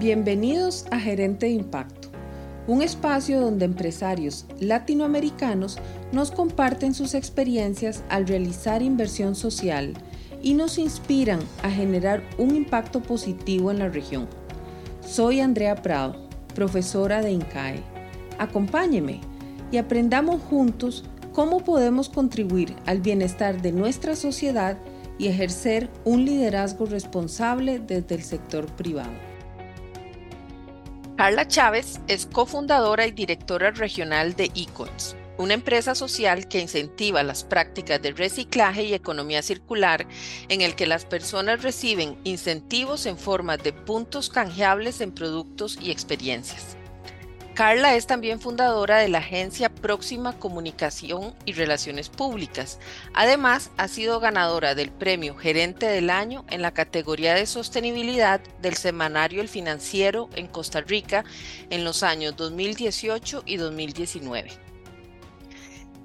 Bienvenidos a Gerente de Impacto, un espacio donde empresarios latinoamericanos nos comparten sus experiencias al realizar inversión social y nos inspiran a generar un impacto positivo en la región. Soy Andrea Prado, profesora de INCAE. Acompáñeme y aprendamos juntos cómo podemos contribuir al bienestar de nuestra sociedad y ejercer un liderazgo responsable desde el sector privado. Carla Chávez es cofundadora y directora regional de Econs, una empresa social que incentiva las prácticas de reciclaje y economía circular en el que las personas reciben incentivos en forma de puntos canjeables en productos y experiencias. Carla es también fundadora de la agencia Próxima Comunicación y Relaciones Públicas. Además, ha sido ganadora del premio Gerente del Año en la categoría de sostenibilidad del semanario El Financiero en Costa Rica en los años 2018 y 2019.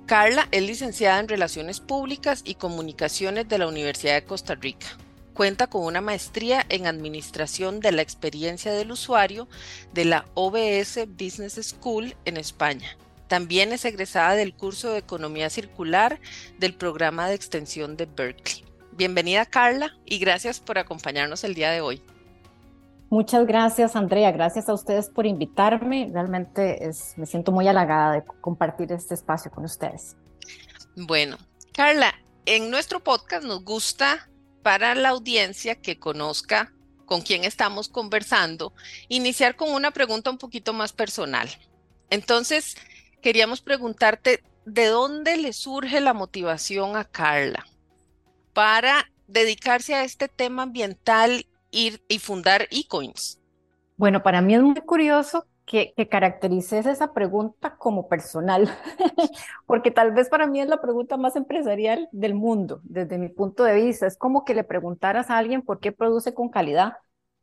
Carla es licenciada en Relaciones Públicas y Comunicaciones de la Universidad de Costa Rica. Cuenta con una maestría en Administración de la Experiencia del Usuario de la OBS Business School en España. También es egresada del curso de Economía Circular del programa de extensión de Berkeley. Bienvenida Carla y gracias por acompañarnos el día de hoy. Muchas gracias Andrea, gracias a ustedes por invitarme. Realmente es, me siento muy halagada de compartir este espacio con ustedes. Bueno, Carla, en nuestro podcast nos gusta para la audiencia que conozca con quién estamos conversando, iniciar con una pregunta un poquito más personal. Entonces, queríamos preguntarte, ¿de dónde le surge la motivación a Carla para dedicarse a este tema ambiental y, y fundar eCoins? Bueno, para mí es muy curioso que, que caracterices esa pregunta como personal, porque tal vez para mí es la pregunta más empresarial del mundo, desde mi punto de vista. Es como que le preguntaras a alguien por qué produce con calidad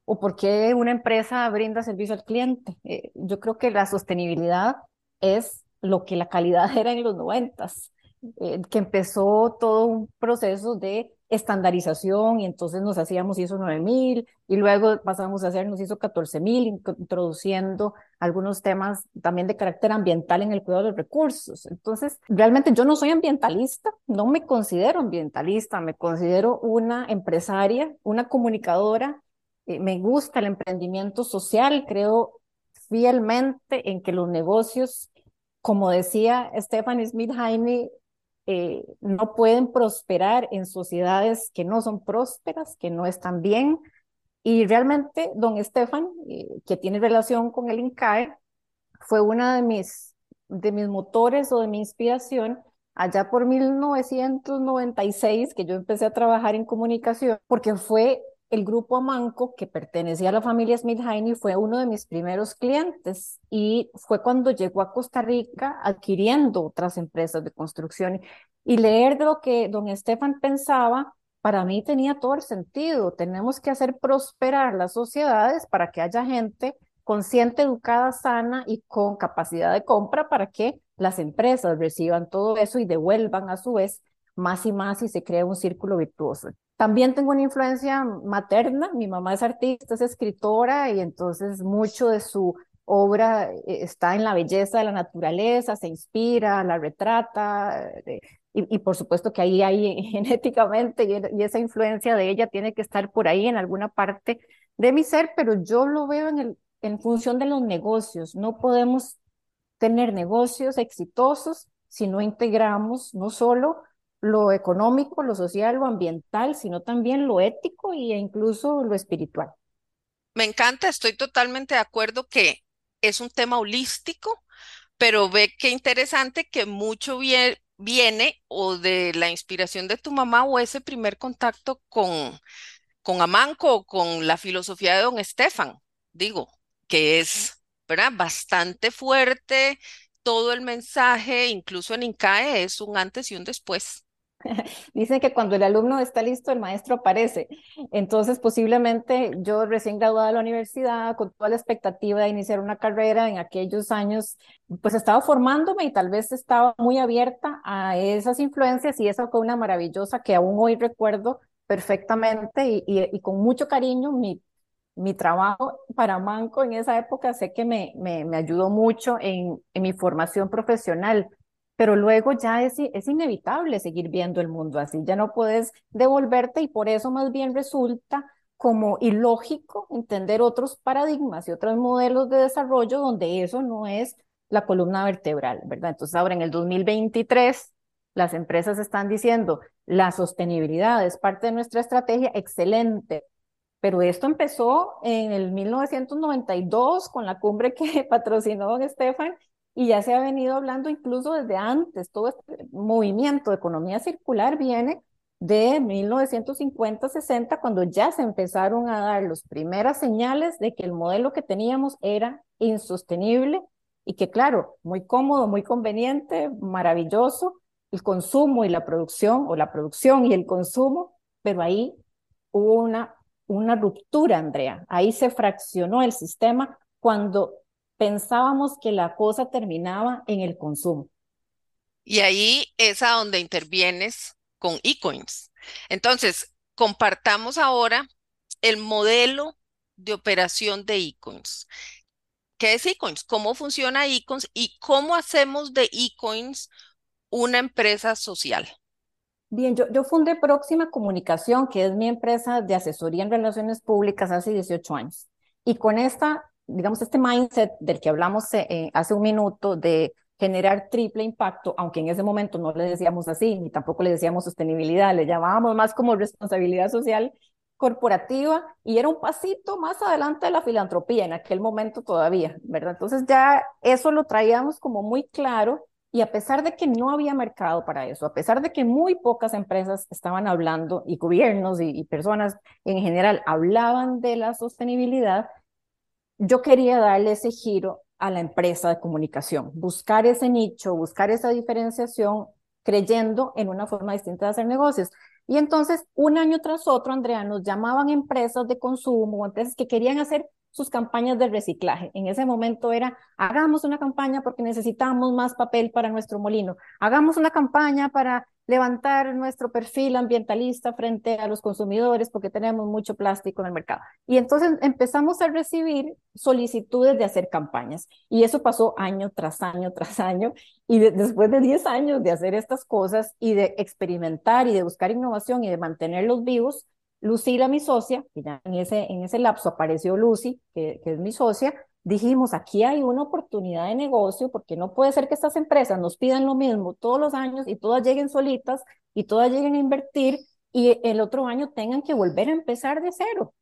o por qué una empresa brinda servicio al cliente. Eh, yo creo que la sostenibilidad es lo que la calidad era en los noventas, eh, que empezó todo un proceso de estandarización y entonces nos hacíamos ISO 9000 y luego pasamos a hacernos ISO 14000 introduciendo algunos temas también de carácter ambiental en el cuidado de los recursos. Entonces, realmente yo no soy ambientalista, no me considero ambientalista, me considero una empresaria, una comunicadora, eh, me gusta el emprendimiento social, creo fielmente en que los negocios, como decía Stephanie Smith Heine, eh, no pueden prosperar en sociedades que no son prósperas, que no están bien. Y realmente, don Estefan, eh, que tiene relación con el INCAE, fue una de mis, de mis motores o de mi inspiración allá por 1996, que yo empecé a trabajar en comunicación, porque fue el grupo Amanco, que pertenecía a la familia Smith Heine, fue uno de mis primeros clientes y fue cuando llegó a Costa Rica adquiriendo otras empresas de construcción. Y leer de lo que don Estefan pensaba, para mí tenía todo el sentido. Tenemos que hacer prosperar las sociedades para que haya gente consciente, educada, sana y con capacidad de compra para que las empresas reciban todo eso y devuelvan a su vez más y más y se crea un círculo virtuoso. También tengo una influencia materna, mi mamá es artista, es escritora y entonces mucho de su obra eh, está en la belleza de la naturaleza, se inspira, la retrata eh, y, por supuesto que ahí hay genéticamente y, esa influencia de ella tiene que estar por ahí en alguna parte de mi ser, pero yo lo veo en, el, en función de los negocios. No podemos tener negocios exitosos si no integramos no solo lo económico, lo social, lo ambiental, sino también lo ético e incluso lo espiritual. Me encanta, estoy totalmente de acuerdo que es un tema holístico, pero ve qué interesante que mucho viene o de la inspiración de tu mamá o ese primer contacto con, con Amanco o con la filosofía de don Estefan, digo, que es ¿verdad? bastante fuerte, todo el mensaje, incluso en INCAE, es un antes y un después. Dicen que cuando el alumno está listo, el maestro aparece. Entonces, posiblemente yo recién graduada de la universidad, con toda la expectativa de iniciar una carrera en aquellos años, pues estaba formándome y tal vez estaba muy abierta a esas influencias y esa fue una maravillosa que aún hoy recuerdo perfectamente y, y, con mucho cariño mi, mi trabajo para Manco en esa época sé que me, me, me ayudó mucho en, en, mi formación profesional, pero luego ya es, inevitable seguir viendo el mundo así, ya no puedes devolverte y por eso más bien resulta como ilógico entender otros paradigmas y otros modelos de desarrollo donde eso no es la columna vertebral, ¿verdad? Entonces ahora en el 2023 las empresas están diciendo, la sostenibilidad es parte de nuestra estrategia, excelente, pero esto empezó en el 1992 con la cumbre que patrocinó don Estefan y ya se ha venido hablando incluso desde antes. Todo este movimiento de economía circular viene de 1950-60, cuando ya se empezaron a dar las primeras señales de que el modelo que teníamos era insostenible y que, claro, muy cómodo, muy conveniente, maravilloso, el consumo y la producción, o la producción y el consumo, pero ahí hubo una, una ruptura, Andrea. Ahí se fraccionó el sistema cuando pensábamos que la cosa terminaba en el consumo. Y ahí es a donde intervienes con eCoins. Entonces, compartamos ahora el modelo de operación de eCoins. ¿Qué es eCoins? ¿Cómo funciona eCoins? ¿Y cómo hacemos de eCoins una empresa social? Bien, yo, yo fundé Próxima Comunicación, que es mi empresa de asesoría en relaciones públicas hace 18 años. Y con esta, digamos, este mindset del que hablamos eh, hace un minuto de generar triple impacto, aunque en ese momento no le decíamos así, ni tampoco le decíamos sostenibilidad, le llamábamos más como responsabilidad social corporativa y era un pasito más adelante de la filantropía en aquel momento todavía, ¿verdad? Entonces ya eso lo traíamos como muy claro y a pesar de que no había mercado para eso, a pesar de que muy pocas empresas estaban hablando y gobiernos y, y personas en general hablaban de la sostenibilidad, yo quería darle ese giro a la empresa de comunicación, buscar ese nicho, buscar esa diferenciación, creyendo en una forma distinta de hacer negocios. Y entonces, un año tras otro, Andrea, nos llamaban empresas de consumo, empresas que querían hacer sus campañas de reciclaje. En ese momento era, hagamos una campaña porque necesitamos más papel para nuestro molino, hagamos una campaña para levantar nuestro perfil ambientalista frente a los consumidores porque tenemos mucho plástico en el mercado. Y entonces empezamos a recibir solicitudes de hacer campañas y eso pasó año tras año tras año y después de 10 años de hacer estas cosas y de experimentar y de buscar innovación y de mantenerlos vivos, Lucila, mi socia, que ya en ese, en ese lapso apareció Lucy, que, que es mi socia, dijimos, aquí hay una oportunidad de negocio porque no puede ser que estas empresas nos pidan lo mismo todos los años y todas lleguen solitas y todas lleguen a invertir y el otro año tengan que volver a empezar de cero.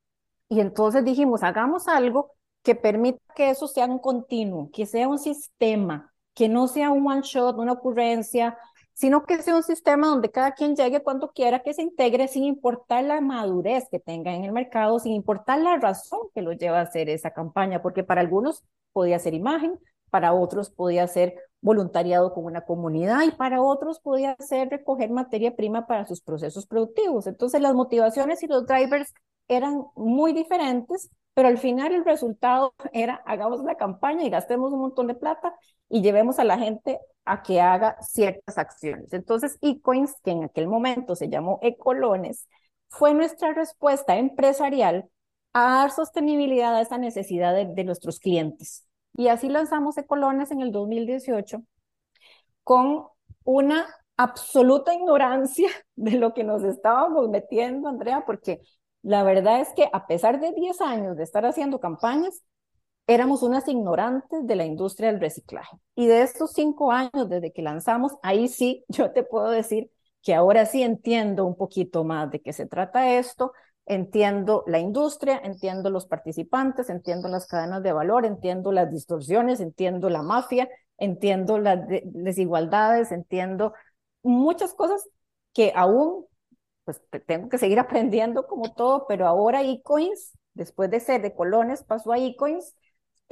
Y entonces dijimos, hagamos algo que permita que eso sea un continuo, que sea un sistema, que no sea un one shot, una ocurrencia, sino que sea un sistema donde cada quien llegue cuando quiera, que se integre sin importar la madurez que tenga en el mercado, sin importar la razón que lo lleva a hacer esa campaña, porque para algunos podía ser imagen, para otros podía ser voluntariado con una comunidad y para otros podía ser recoger materia prima para sus procesos productivos. Entonces las motivaciones y los drivers eran muy diferentes, pero al final el resultado era hagamos una campaña y gastemos un montón de plata y llevemos a la gente a que haga ciertas acciones. Entonces, eCoins, que en aquel momento se llamó Ecolones, fue nuestra respuesta empresarial a dar sostenibilidad a esa necesidad de, de nuestros clientes. Y así lanzamos Ecolones en el 2018 con una absoluta ignorancia de lo que nos estábamos metiendo, Andrea, porque la verdad es que a pesar de 10 años de estar haciendo campañas, éramos unas ignorantes de la industria del reciclaje. Y de estos cinco años desde que lanzamos, ahí sí yo te puedo decir que ahora sí entiendo un poquito más de qué se trata esto, entiendo la industria, entiendo los participantes, entiendo las cadenas de valor, entiendo las distorsiones, entiendo la mafia, entiendo las desigualdades, entiendo muchas cosas que aún pues tengo que seguir aprendiendo como todo, pero ahora eCoins, después de ser de colones, pasó a eCoins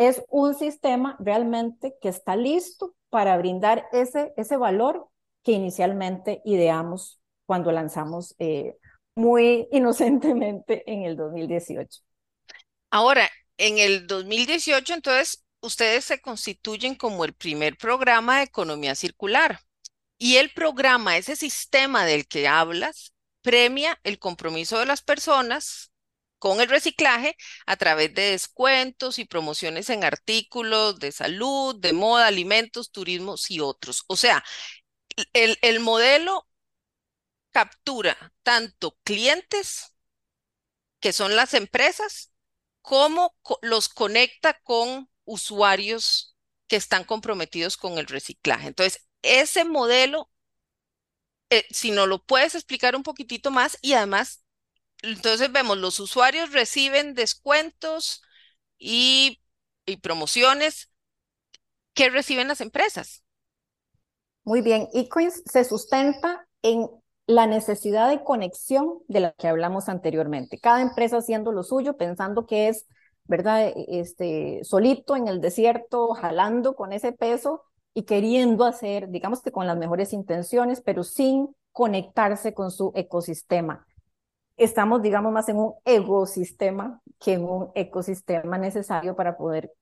es un sistema realmente que está listo para brindar ese, ese valor que inicialmente ideamos cuando lanzamos eh, muy inocentemente en el 2018. Ahora, en el 2018, entonces, ustedes se constituyen como el primer programa de economía circular. Y el programa, ese sistema del que hablas, premia el compromiso de las personas con el reciclaje a través de descuentos y promociones en artículos de salud, de moda, alimentos, turismos y otros. O sea, el, el modelo captura tanto clientes, que son las empresas, como los conecta con usuarios que están comprometidos con el reciclaje. Entonces, ese modelo, eh, si no lo puedes explicar un poquitito más y además, entonces vemos, los usuarios reciben descuentos y, y promociones que reciben las empresas. Muy bien, eCoins se sustenta en la necesidad de conexión de la que hablamos anteriormente. Cada empresa haciendo lo suyo, pensando que es, ¿verdad? E, este, solito en el desierto, jalando con ese peso y queriendo hacer, digamos que con las mejores intenciones, pero sin conectarse con su ecosistema. Estamos, digamos, más en un ecosistema que en un ecosistema necesario para poder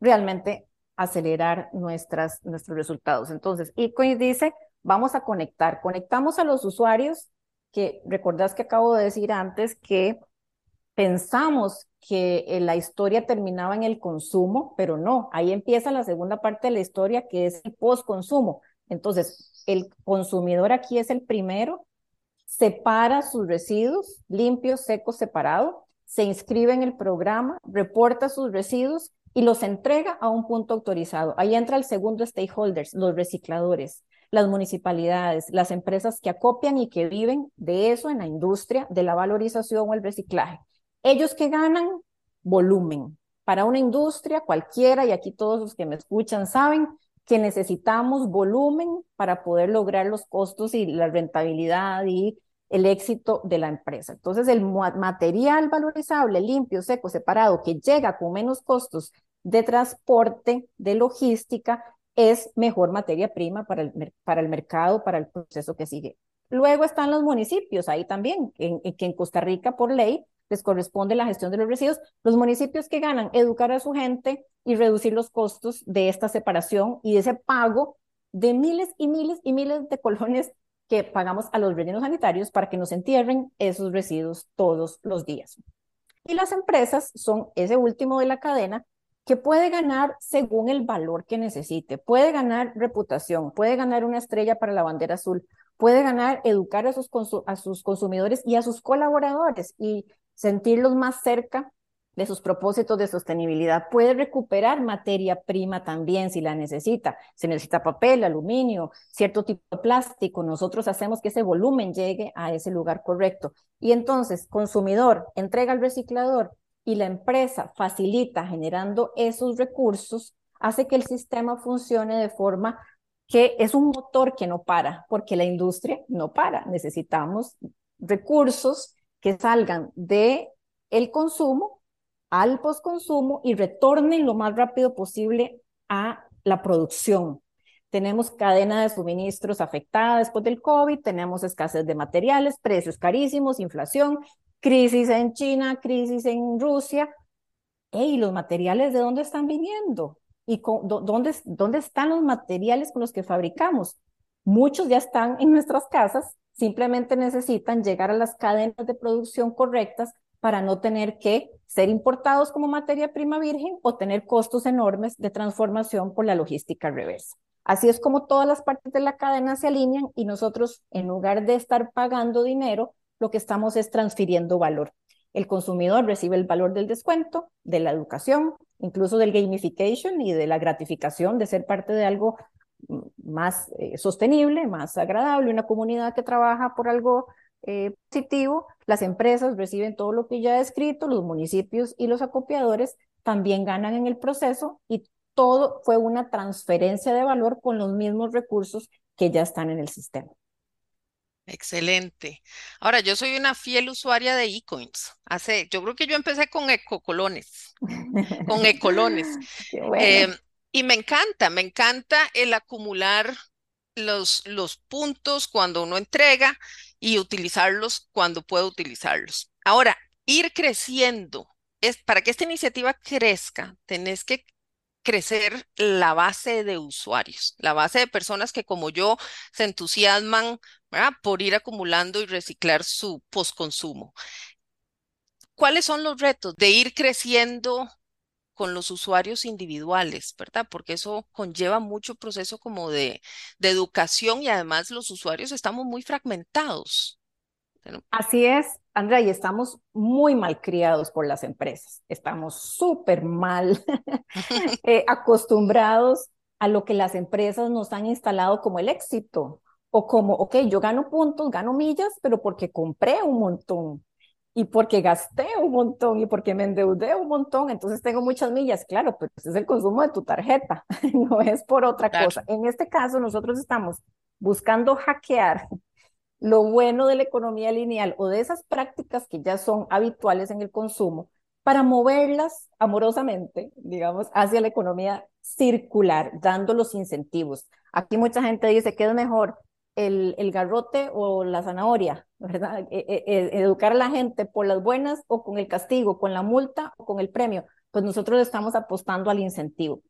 realmente acelerar nuestras, nuestros resultados. Entonces, Ecoin dice, vamos a conectar. Conectamos a los usuarios, que recordás que acabo de decir antes que pensamos que eh, la historia terminaba en el consumo, pero no, ahí empieza la segunda parte de la historia que es el post-consumo. Entonces, el consumidor aquí es el primero, separa sus residuos limpios, secos, separados, se inscribe en el programa, reporta sus residuos y los entrega a un punto autorizado. Ahí entra el segundo stakeholders, los recicladores las municipalidades, las empresas que acopian y que viven de eso en la industria, de la valorización o el reciclaje. Ellos que ganan volumen. Para una industria cualquiera, y aquí todos los que me escuchan saben que necesitamos volumen para poder lograr los costos y la rentabilidad y el éxito de la empresa. Entonces, el material valorizable, limpio, seco, separado, que llega con menos costos de transporte, de logística, es mejor materia prima para el, para el mercado, para el proceso que sigue. Luego están los municipios, ahí también, en, que en Costa Rica por ley les corresponde la gestión de los residuos. Los municipios que ganan educar a su gente y reducir los costos de esta separación y de ese pago de miles y miles y miles de colones que pagamos a los rellenos sanitarios para que nos entierren esos residuos todos los días. Y las empresas son ese último de la cadena que puede ganar según el valor que necesite. Puede ganar reputación, puede ganar una estrella para la bandera azul, puede ganar educar a sus, a sus consumidores y a sus colaboradores y sentirlos más cerca de sus propósitos de sostenibilidad. Puede recuperar materia prima también si la necesita. Se necesita papel, aluminio, cierto tipo de plástico. Nosotros hacemos que ese volumen llegue a ese lugar correcto. Y entonces, consumidor, entrega al reciclador, y la empresa facilita generando esos recursos, hace que el sistema funcione de forma que es un motor que no para, porque la industria no para. Necesitamos recursos que salgan de el consumo al postconsumo y retornen lo más rápido posible a la producción. Tenemos cadena de suministros afectada después del COVID, tenemos escasez de materiales, precios carísimos, inflación, crisis en China, crisis en Rusia. ¿Y los materiales de dónde están viniendo? ¿Y dónde, dónde están los materiales con los que fabricamos? Muchos ya están en nuestras casas, simplemente necesitan llegar a las cadenas de producción correctas para no tener que ser importados como materia prima virgen o tener costos enormes de transformación por la logística reversa. Así es como todas las partes de la cadena se alinean y nosotros, en lugar de estar pagando dinero, lo que estamos es transfiriendo valor. El consumidor recibe el valor del descuento, de la educación, incluso del gamification y de la gratificación de ser parte de algo más eh, sostenible, más agradable, una comunidad que trabaja por algo eh, positivo. Las empresas reciben todo lo que ya he escrito, los municipios y los acopiadores también ganan en el proceso y todo fue una transferencia de valor con los mismos recursos que ya están en el sistema. Excelente. Ahora, yo soy una fiel usuaria de eCoins. Hace, yo creo que yo empecé con ecocolones, con ecolones. Em, y me encanta, me encanta el acumular los, puntos cuando uno entrega y utilizarlos cuando puedo utilizarlos. Ahora, ir creciendo. Es, para que esta iniciativa crezca, tenés que crecer la base de usuarios, la base de personas que como yo se entusiasman por ir acumulando y reciclar su postconsumo. ¿Cuáles son los retos de ir creciendo con los usuarios individuales, ¿verdad? Porque eso conlleva mucho proceso como de, educación y además los usuarios estamos muy fragmentados. Así es, Andrea, y estamos muy mal criados por las empresas. Estamos súper mal eh, acostumbrados a lo que las empresas nos han instalado como el éxito. O como, ok, yo gano puntos, gano millas, pero porque compré un montón y porque gasté un montón y porque me endeudé un montón, entonces tengo muchas millas, claro, pero ese es el consumo de tu tarjeta, no es por otra cosa. En este caso, nosotros estamos buscando hackear lo bueno de la economía lineal o de esas prácticas que ya son habituales en el consumo para moverlas amorosamente, digamos, hacia la economía circular, dando los incentivos. Aquí mucha gente dice que es mejor el, el garrote o la zanahoria, ¿verdad? E, e, e, educar a la gente por las buenas o con el castigo, con la multa o con el premio. Pues nosotros estamos apostando al incentivo,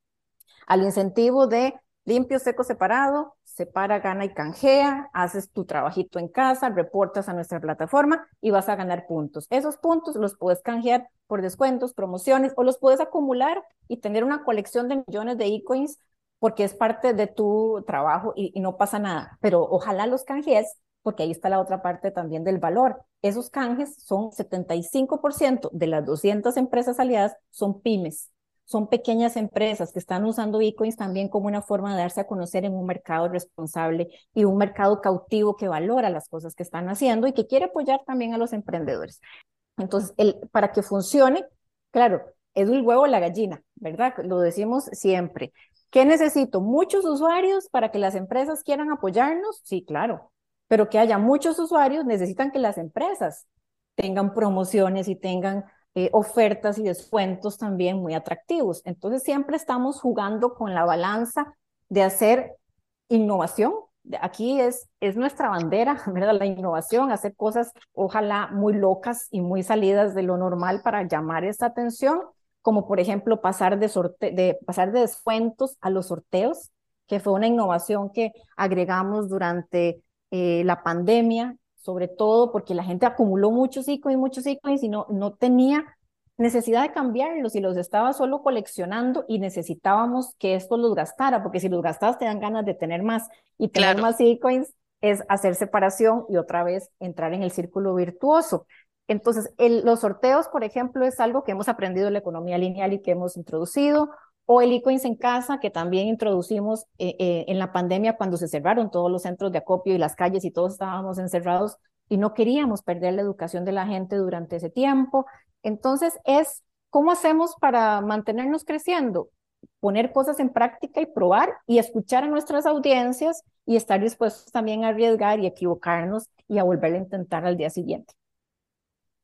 al incentivo de limpio, seco, separado, separa, gana y canjea, haces tu trabajito en casa, reportas a nuestra plataforma y vas a ganar puntos. Esos puntos los puedes canjear por descuentos, promociones o los puedes acumular y tener una colección de millones de e-coins porque es parte de tu trabajo y, no pasa nada. Pero ojalá los canjes, porque ahí está la otra parte también del valor. Esos canjes son 75% de las 200 empresas aliadas, son pymes, son pequeñas empresas que están usando Bitcoins también como una forma de darse a conocer en un mercado responsable y un mercado cautivo que valora las cosas que están haciendo y que quiere apoyar también a los emprendedores. Entonces, para que funcione, claro, es el huevo la gallina, ¿verdad? Lo decimos siempre. ¿Qué necesito? ¿Muchos usuarios para que las empresas quieran apoyarnos? Sí, claro. Pero que haya muchos usuarios necesitan que las empresas tengan promociones y tengan eh, ofertas y descuentos también muy atractivos. Entonces siempre estamos jugando con la balanza de hacer innovación. Aquí es, es nuestra bandera, ¿verdad? La innovación, hacer cosas ojalá muy locas y muy salidas de lo normal para llamar esta atención como por ejemplo pasar de, pasar de descuentos a los sorteos, que fue una innovación que agregamos durante eh, la pandemia, sobre todo porque la gente acumuló muchos y muchos iconos y no, no tenía necesidad de cambiarlos y los estaba solo coleccionando y necesitábamos que esto los gastara, porque si los gastas te dan ganas de tener más y tener más e-coins es hacer separación y otra vez entrar en el círculo virtuoso. Entonces, los sorteos, por ejemplo, es algo que hemos aprendido en la economía lineal y que hemos introducido, o el e-coins en casa, que también introducimos eh, eh, en la pandemia cuando se cerraron todos los centros de acopio y las calles y todos estábamos encerrados y no queríamos perder la educación de la gente durante ese tiempo. Entonces, es cómo hacemos para mantenernos creciendo, poner cosas en práctica y probar y escuchar a nuestras audiencias y estar dispuestos también a arriesgar y equivocarnos y a volver a intentar al día siguiente.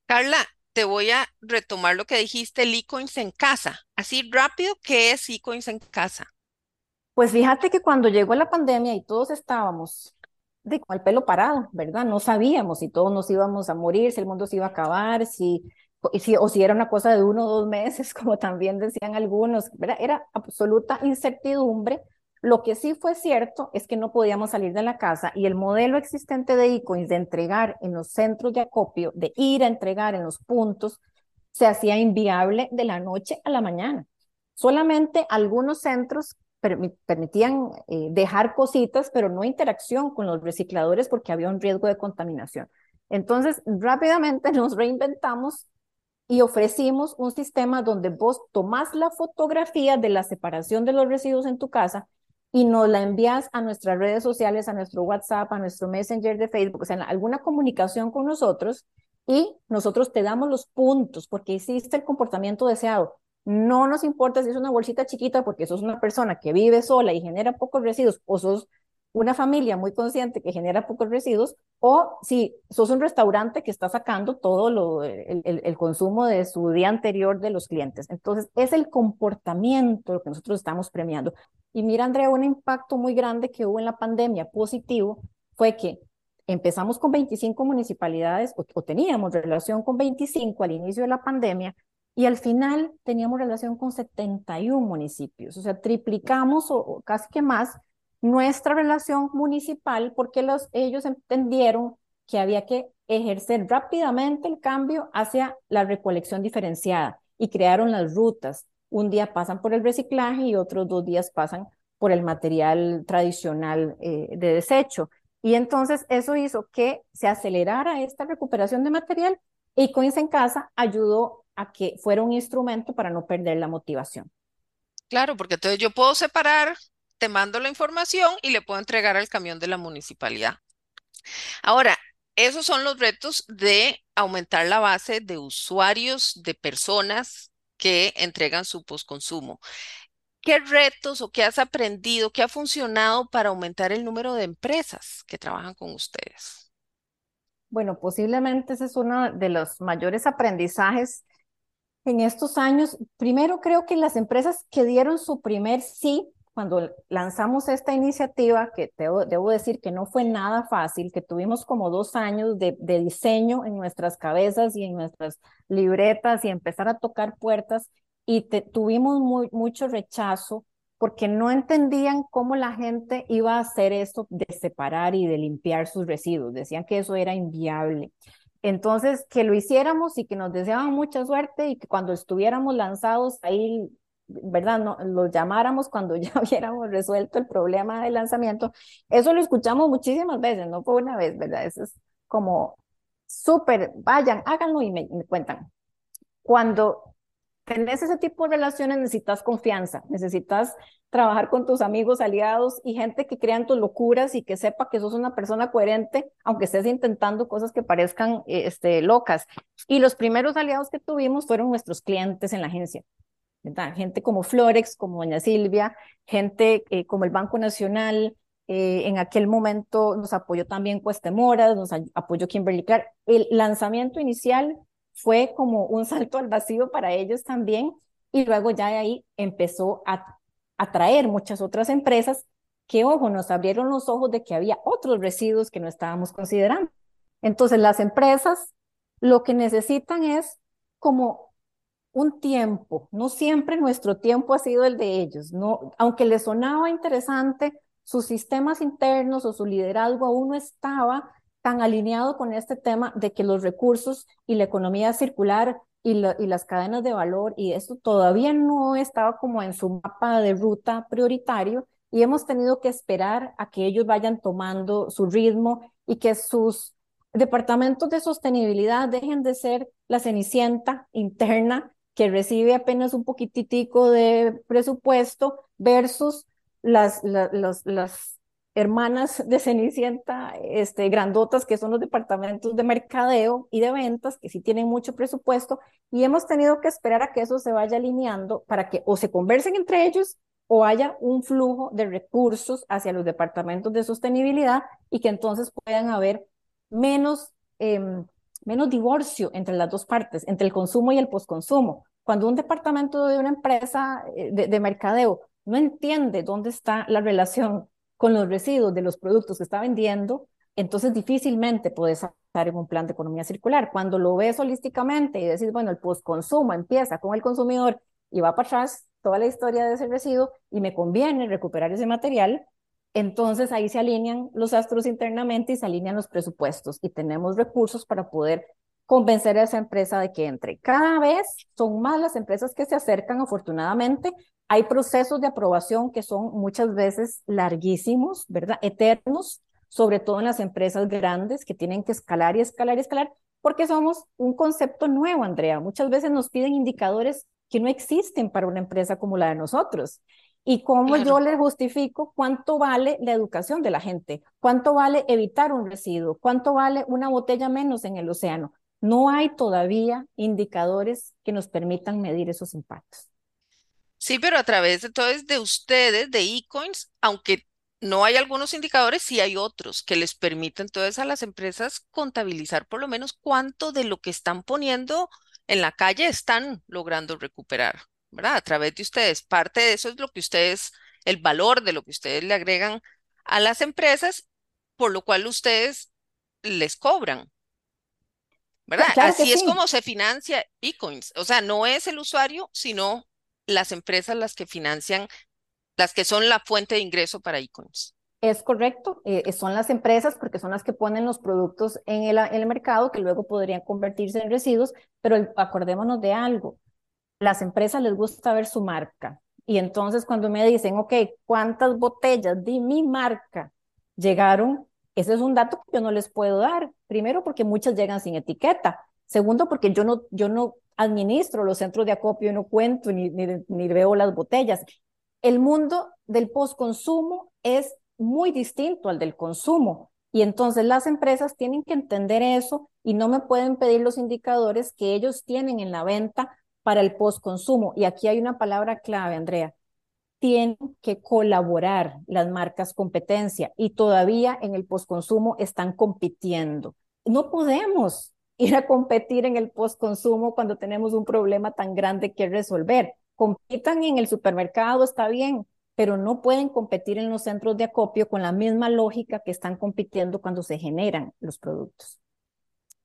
Carla, te voy a retomar lo que dijiste, el e-coins en casa. Así rápido, ¿qué es e-coins en casa? Pues fíjate que cuando llegó la pandemia y todos estábamos de, con el pelo parado, ¿verdad? No sabíamos si todos nos íbamos a morir, si el mundo se iba a acabar, si, si, o si era una cosa de uno o dos meses, como también decían algunos, ¿verdad? Era absoluta incertidumbre lo que sí fue cierto es que no podíamos salir de la casa y el modelo existente de eCoins de entregar en los centros de acopio, de ir a entregar en los puntos, se hacía inviable de la noche a la mañana. Solamente algunos centros permitían eh, dejar cositas, pero no interacción con los recicladores porque había un riesgo de contaminación. Entonces, rápidamente nos reinventamos y ofrecimos un sistema donde vos tomás la fotografía de la separación de los residuos en tu casa y nos la envías a nuestras redes sociales, a nuestro WhatsApp, a nuestro Messenger de Facebook, o sea, alguna comunicación con nosotros y nosotros te damos los puntos porque hiciste el comportamiento deseado. No nos importa si es una bolsita chiquita porque sos una persona que vive sola y genera pocos residuos o sos una familia muy consciente que genera pocos residuos, o si sos un restaurante que está sacando todo lo, el, el, consumo de su día anterior de los clientes. Entonces, es el comportamiento lo que nosotros estamos premiando. Y mira, Andrea, un impacto muy grande que hubo en la pandemia positivo fue que empezamos con 25 municipalidades o, teníamos relación con 25 al inicio de la pandemia, y al final teníamos relación con 71 municipios, o sea, triplicamos o casi que más nuestra relación municipal porque los, ellos entendieron que había que ejercer rápidamente el cambio hacia la recolección diferenciada y crearon las rutas. Un día pasan por el reciclaje y otros dos días pasan por el material tradicional eh, de desecho. Y entonces eso hizo que se acelerara esta recuperación de material y Coins en Casa ayudó a que fuera un instrumento para no perder la motivación. Claro, porque entonces yo puedo separar, te mando la información y le puedo entregar al camión de la municipalidad. Ahora, esos son los retos de aumentar la base de usuarios, de personas que entregan su postconsumo. ¿Qué retos o qué has aprendido, qué ha funcionado para aumentar el número de empresas que trabajan con ustedes? Bueno, posiblemente ese es uno de los mayores aprendizajes en estos años. Primero, creo que las empresas que dieron su primer sí cuando lanzamos esta iniciativa, que debo, decir que no fue nada fácil, que tuvimos como dos años de, diseño en nuestras cabezas y en nuestras libretas y empezar a tocar puertas y tuvimos muy, mucho rechazo porque no entendían cómo la gente iba a hacer esto de separar y de limpiar sus residuos. Decían que eso era inviable. Entonces, que lo hiciéramos y que nos deseaban mucha suerte y que cuando estuviéramos lanzados ahí ¿verdad? No, los llamáramos cuando ya hubiéramos resuelto el problema del lanzamiento. Eso lo escuchamos muchísimas veces, no fue una vez, ¿verdad? Eso es como súper, vayan, háganlo y me, cuentan. Cuando tenés ese tipo de relaciones necesitas confianza, necesitas trabajar con tus amigos, aliados y gente que crean tus locuras y que sepa que sos una persona coherente, aunque estés intentando cosas que parezcan este, locas. Y los primeros aliados que tuvimos fueron nuestros clientes en la agencia. Gente como Florex, como Doña Silvia, gente eh, como el Banco Nacional, eh, en aquel momento nos apoyó también Cuestemoras, nos apoyó Kimberly Clark. El lanzamiento inicial fue como un salto al vacío para ellos también y luego ya de ahí empezó a atraer muchas otras empresas que, ojo, nos abrieron los ojos de que había otros residuos que no estábamos considerando. Entonces, las empresas lo que necesitan es como un tiempo, no siempre nuestro tiempo ha sido el de ellos, no, aunque les sonaba interesante, sus sistemas internos o su liderazgo aún no estaba tan alineado con este tema de que los recursos y la economía circular y, y las cadenas de valor y esto todavía no estaba como en su mapa de ruta prioritario y hemos tenido que esperar a que ellos vayan tomando su ritmo y que sus departamentos de sostenibilidad dejen de ser la cenicienta interna que recibe apenas un poquititico de presupuesto versus las, las, las hermanas de Cenicienta este, grandotas, que son los departamentos de mercadeo y de ventas, que sí tienen mucho presupuesto, y hemos tenido que esperar a que eso se vaya alineando para que o se conversen entre ellos o haya un flujo de recursos hacia los departamentos de sostenibilidad y que entonces puedan haber menos em, menos divorcio entre las dos partes, entre el consumo y el posconsumo. Cuando un departamento de una empresa eh, de, mercadeo no entiende dónde está la relación con los residuos de los productos que está vendiendo, entonces difícilmente puedes estar en un plan de economía circular. Cuando lo ves holísticamente y decís, bueno, el postconsumo empieza con el consumidor y va para atrás toda la historia de ese residuo y me conviene recuperar ese material, entonces ahí se alinean los astros internamente y se alinean los presupuestos y tenemos recursos para poder convencer a esa empresa de que entre. Cada vez son más las empresas que se acercan, afortunadamente. Hay procesos de aprobación que son muchas veces larguísimos, ¿verdad? Eternos, sobre todo en las empresas grandes que tienen que escalar y escalar y escalar, porque somos un concepto nuevo, Andrea. Muchas veces nos piden indicadores que no existen para una empresa como la de nosotros. ¿Y cómo yo le justifico cuánto vale la educación de la gente? ¿Cuánto vale evitar un residuo? ¿Cuánto vale una botella menos en el océano? No hay todavía indicadores que nos permitan medir esos impactos. Sí, pero a través de todos de ustedes, de eCoins, aunque no hay algunos indicadores, sí hay otros que les permiten entonces a las empresas contabilizar por lo menos cuánto de lo que están poniendo en la calle están logrando recuperar. ¿Verdad? A través de ustedes. Parte de eso es lo que ustedes, el valor de lo que ustedes le agregan a las empresas, por lo cual ustedes les cobran. ¿Verdad? Así es como se financia eCoins. O sea, no es el usuario, sino las empresas las que financian, las que son la fuente de ingreso para eCoins. Es correcto, eh, son las empresas porque son las que ponen los productos en el, en el mercado que luego podrían convertirse en residuos, pero acordémonos de algo, las empresas les gusta ver su marca. Y entonces cuando me dicen, ok, ¿cuántas botellas de mi marca llegaron? Ese es un dato que yo no les puedo dar. Primero porque muchas llegan sin etiqueta. Segundo porque yo no, yo no administro los centros de acopio, no cuento ni, ni, ni veo las botellas. El mundo del postconsumo es muy distinto al del consumo. Y entonces las empresas tienen que entender eso y no me pueden pedir los indicadores que ellos tienen en la venta para el postconsumo. Y aquí hay una palabra clave, Andrea. Tienen que colaborar las marcas competencia y todavía en el postconsumo están compitiendo. No podemos ir a competir en el postconsumo cuando tenemos un problema tan grande que resolver. Compitan en el supermercado, está bien, pero no pueden competir en los centros de acopio con la misma lógica que están compitiendo cuando se generan los productos.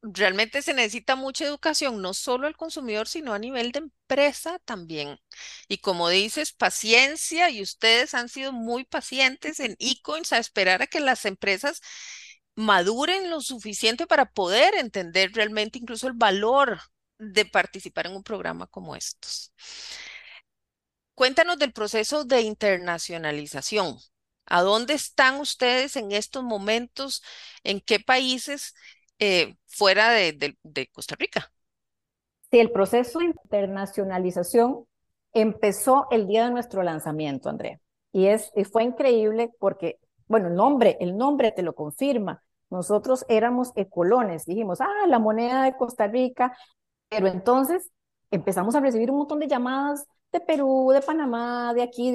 Realmente se necesita mucha educación, no solo al consumidor, sino a nivel de empresa también. Y como dices, paciencia, y ustedes han sido muy pacientes en eCoins a esperar a que las empresas maduren lo suficiente para poder entender realmente incluso el valor de participar en un programa como estos. Cuéntanos del proceso de internacionalización. ¿A dónde están ustedes en estos momentos? ¿En qué países eh, fuera de, Costa Rica? Sí, el proceso de internacionalización empezó el día de nuestro lanzamiento, Andrea. Y, es, y fue increíble porque, bueno, el nombre, el nombre te lo confirma. Nosotros éramos ecolones, dijimos, ah, la moneda de Costa Rica, pero entonces empezamos a recibir un montón de llamadas de Perú, de Panamá, de aquí,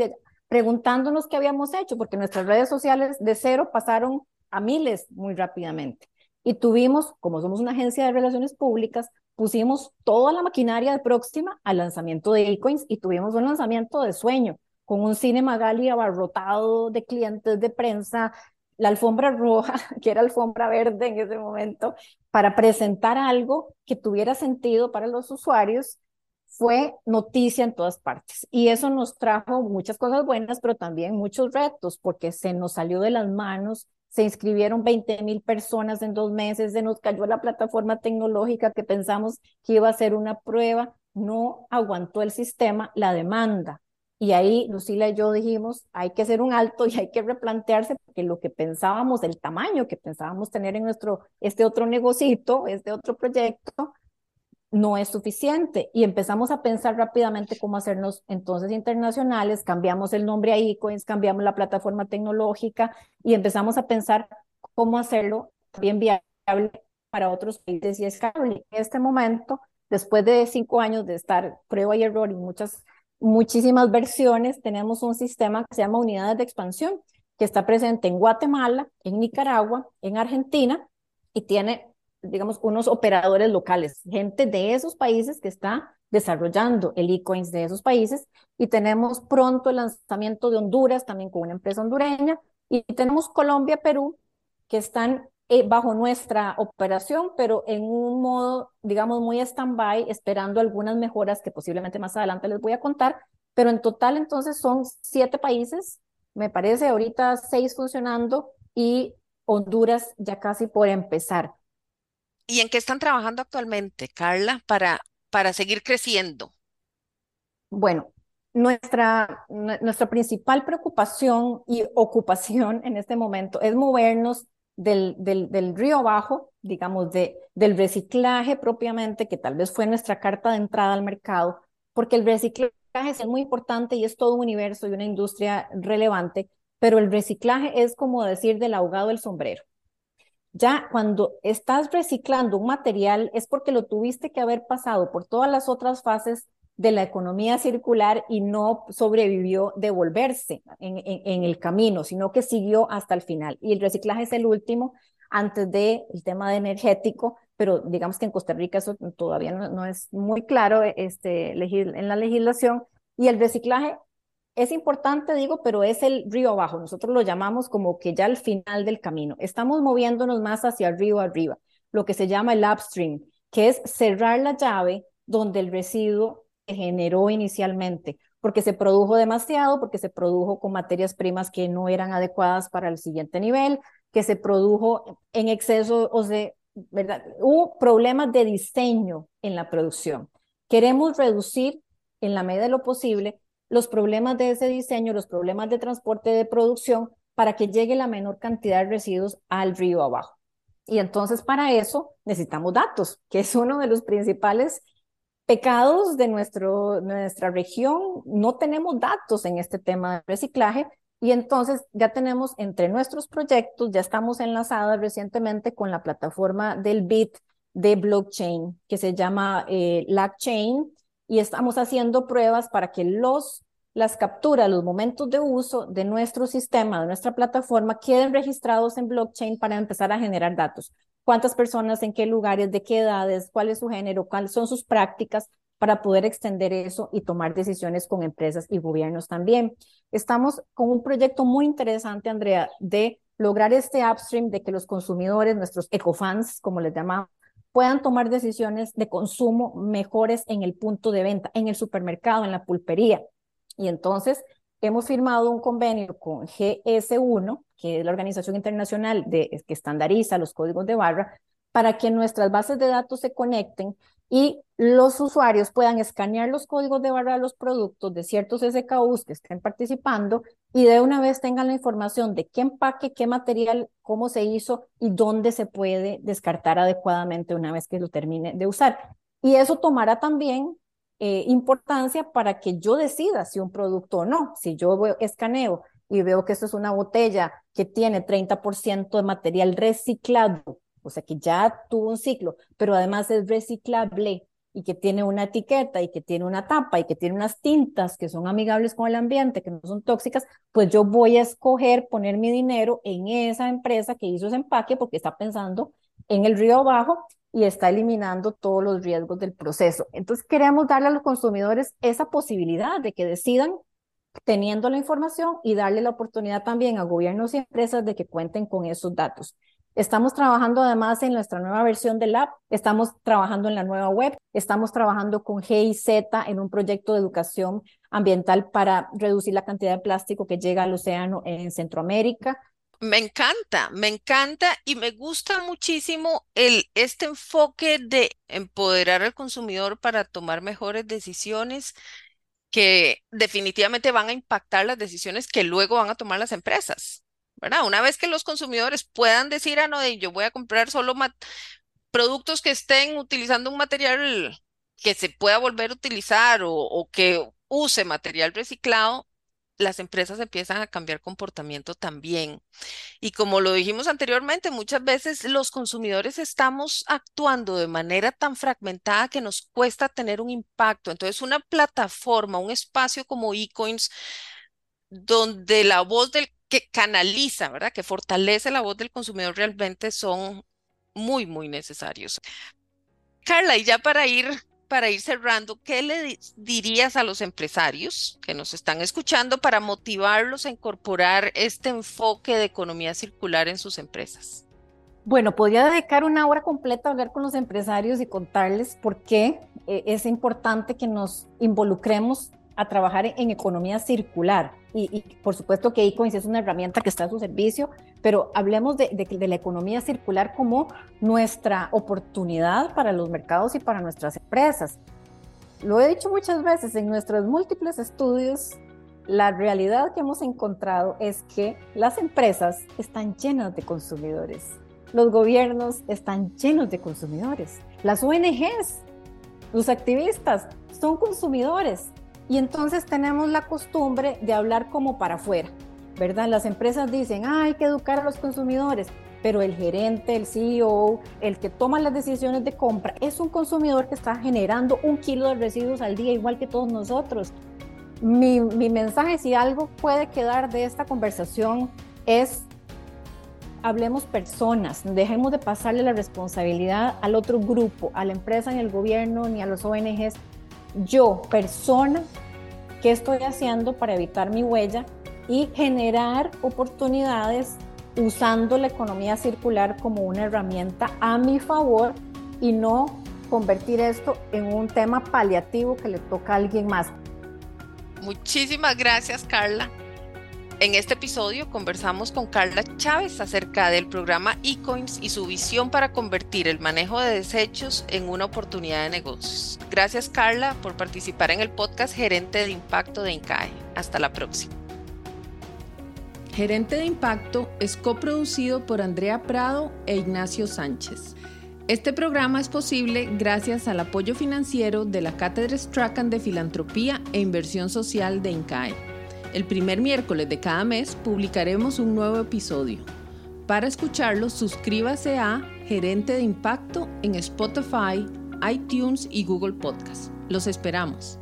preguntándonos qué habíamos hecho, porque nuestras redes sociales de cero pasaron a miles muy rápidamente. Y tuvimos, como somos una agencia de relaciones públicas, pusimos toda la maquinaria de próxima al lanzamiento de eCoins y tuvimos un lanzamiento de sueño, con un cine Magali abarrotado de clientes de prensa, la alfombra roja, que era alfombra verde en ese momento, para presentar algo que tuviera sentido para los usuarios fue noticia en todas partes. Y eso nos trajo muchas cosas buenas, pero también muchos retos, porque se nos salió de las manos, se inscribieron 20 mil personas en dos meses, se nos cayó la plataforma tecnológica que pensamos que iba a ser una prueba, no aguantó el sistema, la demanda. Y ahí Lucila y yo dijimos, hay que hacer un alto y hay que replantearse, porque lo que pensábamos, el tamaño que pensábamos tener en nuestro, este otro negocito, este otro proyecto, no es suficiente y empezamos a pensar rápidamente cómo hacernos entonces internacionales, cambiamos el nombre a eCoins, cambiamos la plataforma tecnológica y empezamos a pensar cómo hacerlo bien viable para otros países y escalable. En este momento, después de cinco años de estar prueba y error y muchas, muchísimas versiones, tenemos un sistema que se llama unidades de expansión, que está presente en Guatemala, en Nicaragua, en Argentina y tiene digamos, unos operadores locales, gente de esos países que está desarrollando el e-coins de esos países y tenemos pronto el lanzamiento de Honduras también con una empresa hondureña y tenemos Colombia, Perú que están eh, bajo nuestra operación, pero en un modo, digamos, muy stand-by, esperando algunas mejoras que posiblemente más adelante les voy a contar, pero en total entonces son siete países, me parece ahorita seis funcionando y Honduras ya casi por empezar. ¿Y en qué están trabajando actualmente, Carla, para, para seguir creciendo? Bueno, nuestra, nuestra principal preocupación y ocupación en este momento es movernos del, del, río abajo, digamos, de, del reciclaje propiamente, que tal vez fue nuestra carta de entrada al mercado, porque el reciclaje es muy importante y es todo un universo y una industria relevante, pero el reciclaje es como decir del ahogado el sombrero. Ya cuando estás reciclando un material es porque lo tuviste que haber pasado por todas las otras fases de la economía circular y no sobrevivió devolverse en, en, el camino, sino que siguió hasta el final. Y el reciclaje es el último antes del tema de energético, pero digamos que en Costa Rica eso todavía no, no es muy claro este, en la legislación. Y el reciclaje es importante, digo, pero es el río abajo. Nosotros lo llamamos como que ya al final del camino. Estamos moviéndonos más hacia el río arriba, lo que se llama el upstream, que es cerrar la llave donde el residuo se generó inicialmente. porque se produjo demasiado, porque se produjo con materias primas que no eran adecuadas para el siguiente nivel, que se produjo en exceso, o sea, ¿verdad? Hubo problemas de diseño en la producción. Queremos reducir en la medida de lo posible los problemas de ese diseño, los problemas de transporte de producción, para que llegue la menor cantidad de residuos al río abajo. Y entonces para eso necesitamos datos, que es uno de los principales pecados de nuestro, nuestra región. No tenemos datos en este tema de reciclaje y entonces ya tenemos entre nuestros proyectos, ya estamos enlazadas recientemente con la plataforma del BIT de blockchain que se llama eh, LackChain y estamos haciendo pruebas para que los las capturas, los momentos de uso de nuestro sistema, de nuestra plataforma, queden registrados en blockchain para empezar a generar datos. Cuántas personas, en qué lugares, de qué edades, cuál es su género, cuáles son sus prácticas para poder extender eso y tomar decisiones con empresas y gobiernos también. Estamos con un proyecto muy interesante, Andrea, de lograr este upstream de que los consumidores, nuestros ecofans, como les llamamos, puedan tomar decisiones de consumo mejores en el punto de venta, en el supermercado, en la pulpería. Y entonces hemos firmado un convenio con GS1, que es la organización internacional de, que estandariza los códigos de barra, para que nuestras bases de datos se conecten y los usuarios puedan escanear los códigos de barra de los productos de ciertos SKUs que estén participando y de una vez tengan la información de qué empaque, qué material, cómo se hizo y dónde se puede descartar adecuadamente una vez que lo termine de usar. Y eso tomará también eh, importancia para que yo decida si un producto o no. Si yo escaneo y veo que esto es una botella que tiene 30% de material reciclado, o sea que ya tuvo un ciclo, pero además es reciclable y que tiene una etiqueta y que tiene una tapa y que tiene unas tintas que son amigables con el ambiente, que no son tóxicas, pues yo voy a escoger poner mi dinero en esa empresa que hizo ese empaque porque está pensando en el río abajo y está eliminando todos los riesgos del proceso. Entonces queremos darle a los consumidores esa posibilidad de que decidan teniendo la información y darle la oportunidad también a gobiernos y empresas de que cuenten con esos datos. Estamos trabajando además en nuestra nueva versión del app, estamos trabajando en la nueva web, estamos trabajando con GIZ en un proyecto de educación ambiental para reducir la cantidad de plástico que llega al océano en Centroamérica. Me encanta, me encanta y me gusta muchísimo el, este enfoque de empoderar al consumidor para tomar mejores decisiones que definitivamente van a impactar las decisiones que luego van a tomar las empresas, Una vez que los consumidores puedan decir, ah, no, yo voy a comprar solo productos que estén utilizando un material que se pueda volver a utilizar o, o que use material reciclado, las empresas empiezan a cambiar comportamiento también. Y como lo dijimos anteriormente, muchas veces los consumidores estamos actuando de manera tan fragmentada que nos cuesta tener un impacto. Entonces, una plataforma, un espacio como eCoins, donde la voz del que canaliza, ¿verdad? Que fortalece la voz del consumidor realmente son muy, muy necesarios. Carla, y ya para ir para ir cerrando, ¿qué le dirías a los empresarios que nos están escuchando para motivarlos a incorporar este enfoque de economía circular en sus empresas? Bueno, podría dedicar una hora completa a hablar con los empresarios y contarles por qué eh, es importante que nos involucremos a trabajar en economía circular. Y, por supuesto que eCoins es una herramienta que está a su servicio, pero hablemos de, de, la economía circular como nuestra oportunidad para los mercados y para nuestras empresas. Lo he dicho muchas veces en nuestros múltiples estudios, la realidad que hemos encontrado es que las empresas están llenas de consumidores, los gobiernos están llenos de consumidores, las ONGs, los activistas son consumidores y entonces tenemos la costumbre de hablar como para afuera, ¿verdad? Las empresas dicen, ah, hay que educar a los consumidores, pero el gerente, el CEO, el que toma las decisiones de compra, es un consumidor que está generando un kilo de residuos al día, igual que todos nosotros. Mi, mi mensaje, si algo puede quedar de esta conversación, es hablemos personas, dejemos de pasarle la responsabilidad al otro grupo, a la empresa, ni al gobierno, ni a los ONGs, yo, persona, qué estoy haciendo para evitar mi huella y generar oportunidades usando la economía circular como una herramienta a mi favor y no convertir esto en un tema paliativo que le toca a alguien más. Muchísimas gracias, Carla. En este episodio conversamos con Carla Chávez acerca del programa eCoins y su visión para convertir el manejo de desechos en una oportunidad de negocios. Gracias Carla por participar en el podcast Gerente de Impacto de INCAE. Hasta la próxima. Gerente de Impacto es coproducido por Andrea Prado e Ignacio Sánchez. Este programa es posible gracias al apoyo financiero de la Cátedra Strachan de Filantropía e Inversión Social de INCAE. El primer miércoles de cada mes publicaremos un nuevo episodio. Para escucharlo, suscríbase a Gerente de Impacto en Spotify, iTunes y Google Podcast. Los esperamos.